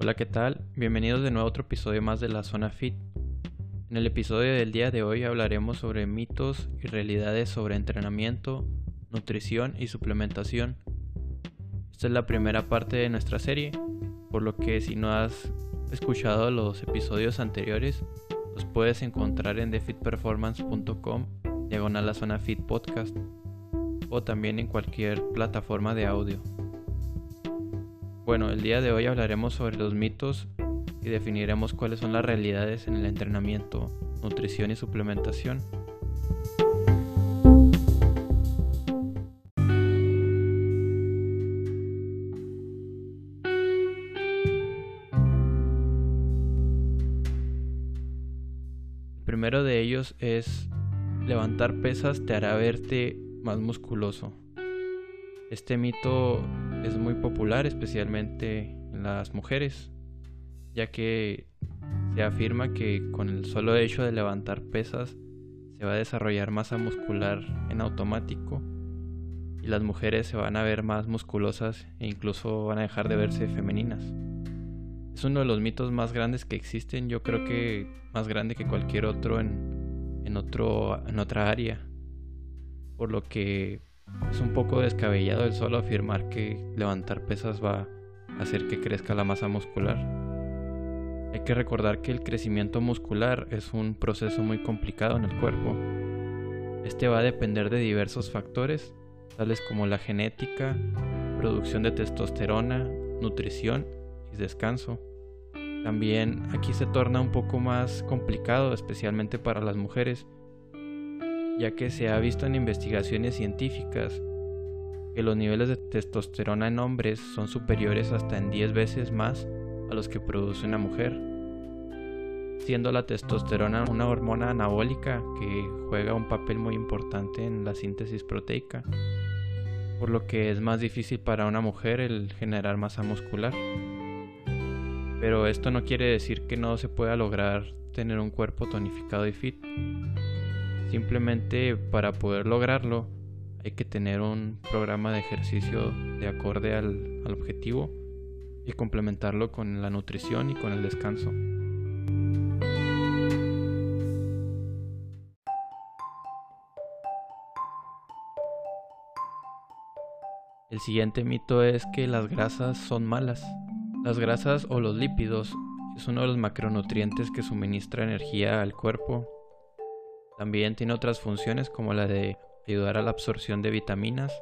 Hola, ¿qué tal? Bienvenidos de nuevo a otro episodio más de la Zona Fit. En el episodio del día de hoy hablaremos sobre mitos y realidades sobre entrenamiento, nutrición y suplementación. Esta es la primera parte de nuestra serie, por lo que si no has escuchado los episodios anteriores, los puedes encontrar en defitperformance.com diagonal la zona fit podcast o también en cualquier plataforma de audio. Bueno, el día de hoy hablaremos sobre los mitos y definiremos cuáles son las realidades en el entrenamiento, nutrición y suplementación. El primero de ellos es levantar pesas te hará verte más musculoso. Este mito es muy popular especialmente en las mujeres, ya que se afirma que con el solo hecho de levantar pesas se va a desarrollar masa muscular en automático y las mujeres se van a ver más musculosas e incluso van a dejar de verse femeninas. Es uno de los mitos más grandes que existen, yo creo que más grande que cualquier otro en, en, otro, en otra área. Por lo que es un poco descabellado el solo afirmar que levantar pesas va a hacer que crezca la masa muscular. Hay que recordar que el crecimiento muscular es un proceso muy complicado en el cuerpo. Este va a depender de diversos factores, tales como la genética, producción de testosterona, nutrición y descanso. También aquí se torna un poco más complicado, especialmente para las mujeres, ya que se ha visto en investigaciones científicas que los niveles de testosterona en hombres son superiores hasta en 10 veces más a los que produce una mujer, siendo la testosterona una hormona anabólica que juega un papel muy importante en la síntesis proteica, por lo que es más difícil para una mujer el generar masa muscular. Pero esto no quiere decir que no se pueda lograr tener un cuerpo tonificado y fit. Simplemente para poder lograrlo hay que tener un programa de ejercicio de acorde al, objetivo y complementarlo con la nutrición y con el descanso. El siguiente mito es que las grasas son malas. Las grasas o los lípidos es uno de los macronutrientes que suministra energía al cuerpo también tiene otras funciones como la de ayudar a la absorción de vitaminas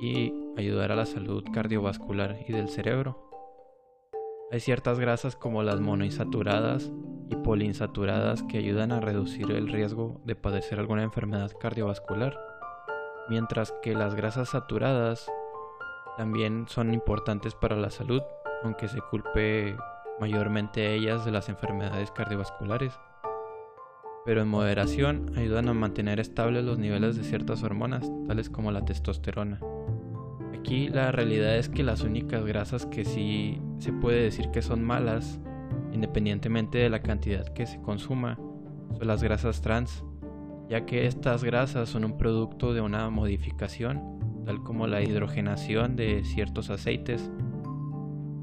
y ayudar a la salud cardiovascular y del cerebro. Hay ciertas grasas como las monoinsaturadas y poliinsaturadas que ayudan a reducir el riesgo de padecer alguna enfermedad cardiovascular, mientras que las grasas saturadas también son importantes para la salud, aunque se culpe mayormente ellas de las enfermedades cardiovasculares pero en moderación ayudan a mantener estables los niveles de ciertas hormonas, tales como la testosterona. Aquí la realidad es que las únicas grasas que sí se puede decir que son malas, independientemente de la cantidad que se consuma, son las grasas trans, ya que estas grasas son un producto de una modificación, tal como la hidrogenación de ciertos aceites,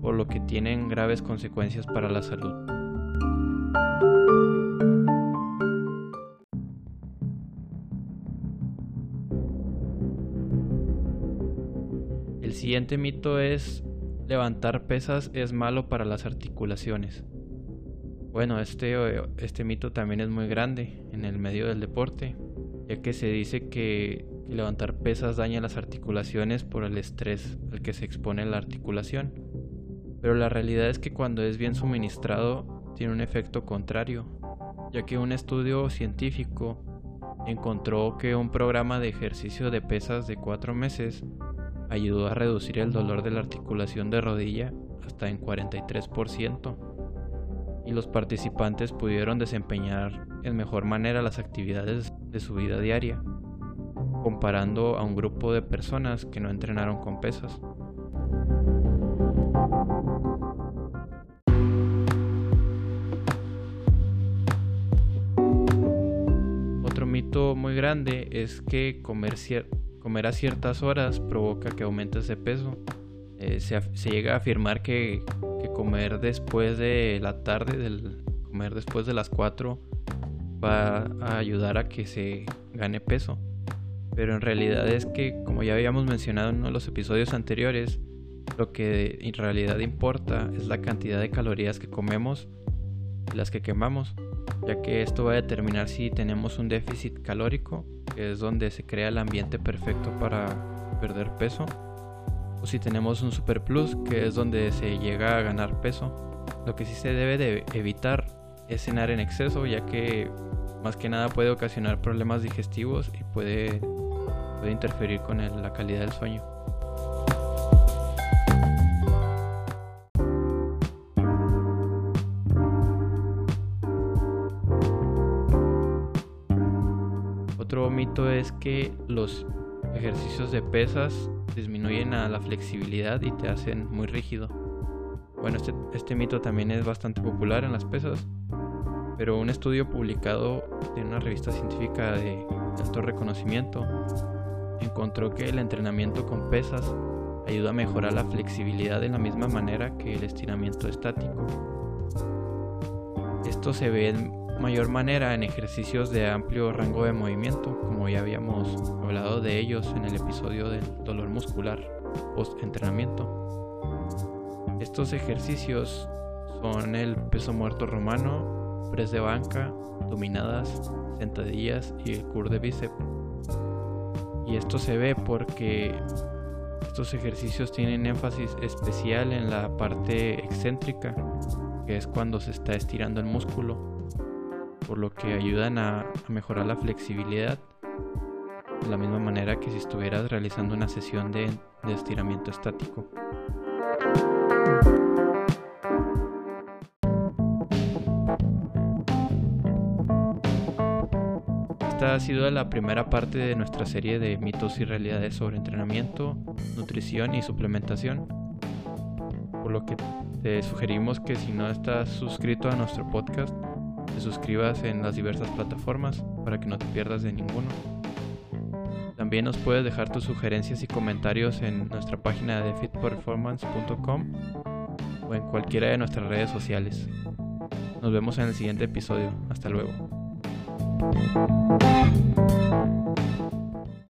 por lo que tienen graves consecuencias para la salud. Siguiente mito es levantar pesas es malo para las articulaciones. Bueno, este, este mito también es muy grande en el medio del deporte, ya que se dice que levantar pesas daña las articulaciones por el estrés al que se expone la articulación. Pero la realidad es que cuando es bien suministrado tiene un efecto contrario, ya que un estudio científico encontró que un programa de ejercicio de pesas de 4 meses ayudó a reducir el dolor de la articulación de rodilla hasta en 43% y los participantes pudieron desempeñar en mejor manera las actividades de su vida diaria, comparando a un grupo de personas que no entrenaron con pesas. Otro mito muy grande es que comer Comer a ciertas horas provoca que aumentes de peso. Eh, se, llega a afirmar que, que, comer después de la tarde, del, comer después de las 4, va a ayudar a que se gane peso. Pero en realidad es que, como ya habíamos mencionado en uno de los episodios anteriores, lo que en realidad importa es la cantidad de calorías que comemos y las que quemamos, ya que esto va a determinar si tenemos un déficit calórico, que es donde se crea el ambiente perfecto para perder peso, o si tenemos un superplus, que es donde se llega a ganar peso. Lo que sí se debe de evitar es cenar en exceso, ya que más que nada puede ocasionar problemas digestivos y puede, puede interferir con la calidad del sueño. Mito es que los ejercicios de pesas disminuyen a la flexibilidad y te hacen muy rígido. Bueno, este, este mito también es bastante popular en las pesas, pero un estudio publicado en una revista científica de alto reconocimiento encontró que el entrenamiento con pesas ayuda a mejorar la flexibilidad de la misma manera que el estiramiento estático. Esto se ve en mayor manera en ejercicios de amplio rango de movimiento, como ya habíamos hablado de ellos en el episodio del dolor muscular post entrenamiento. Estos ejercicios son el peso muerto romano, press de banca, dominadas, sentadillas y el cur de bíceps. Y esto se ve porque estos ejercicios tienen énfasis especial en la parte excéntrica, que es cuando se está estirando el músculo, por lo que ayudan a, mejorar la flexibilidad de la misma manera que si estuvieras realizando una sesión de estiramiento estático. Esta ha sido la primera parte de nuestra serie de mitos y realidades sobre entrenamiento, nutrición y suplementación. Por lo que te sugerimos que si no estás suscrito a nuestro podcast, te suscribas en las diversas plataformas para que no te pierdas de ninguno. También nos puedes dejar tus sugerencias y comentarios en nuestra página de fitperformance.com o en cualquiera de nuestras redes sociales. Nos vemos en el siguiente episodio. Hasta luego.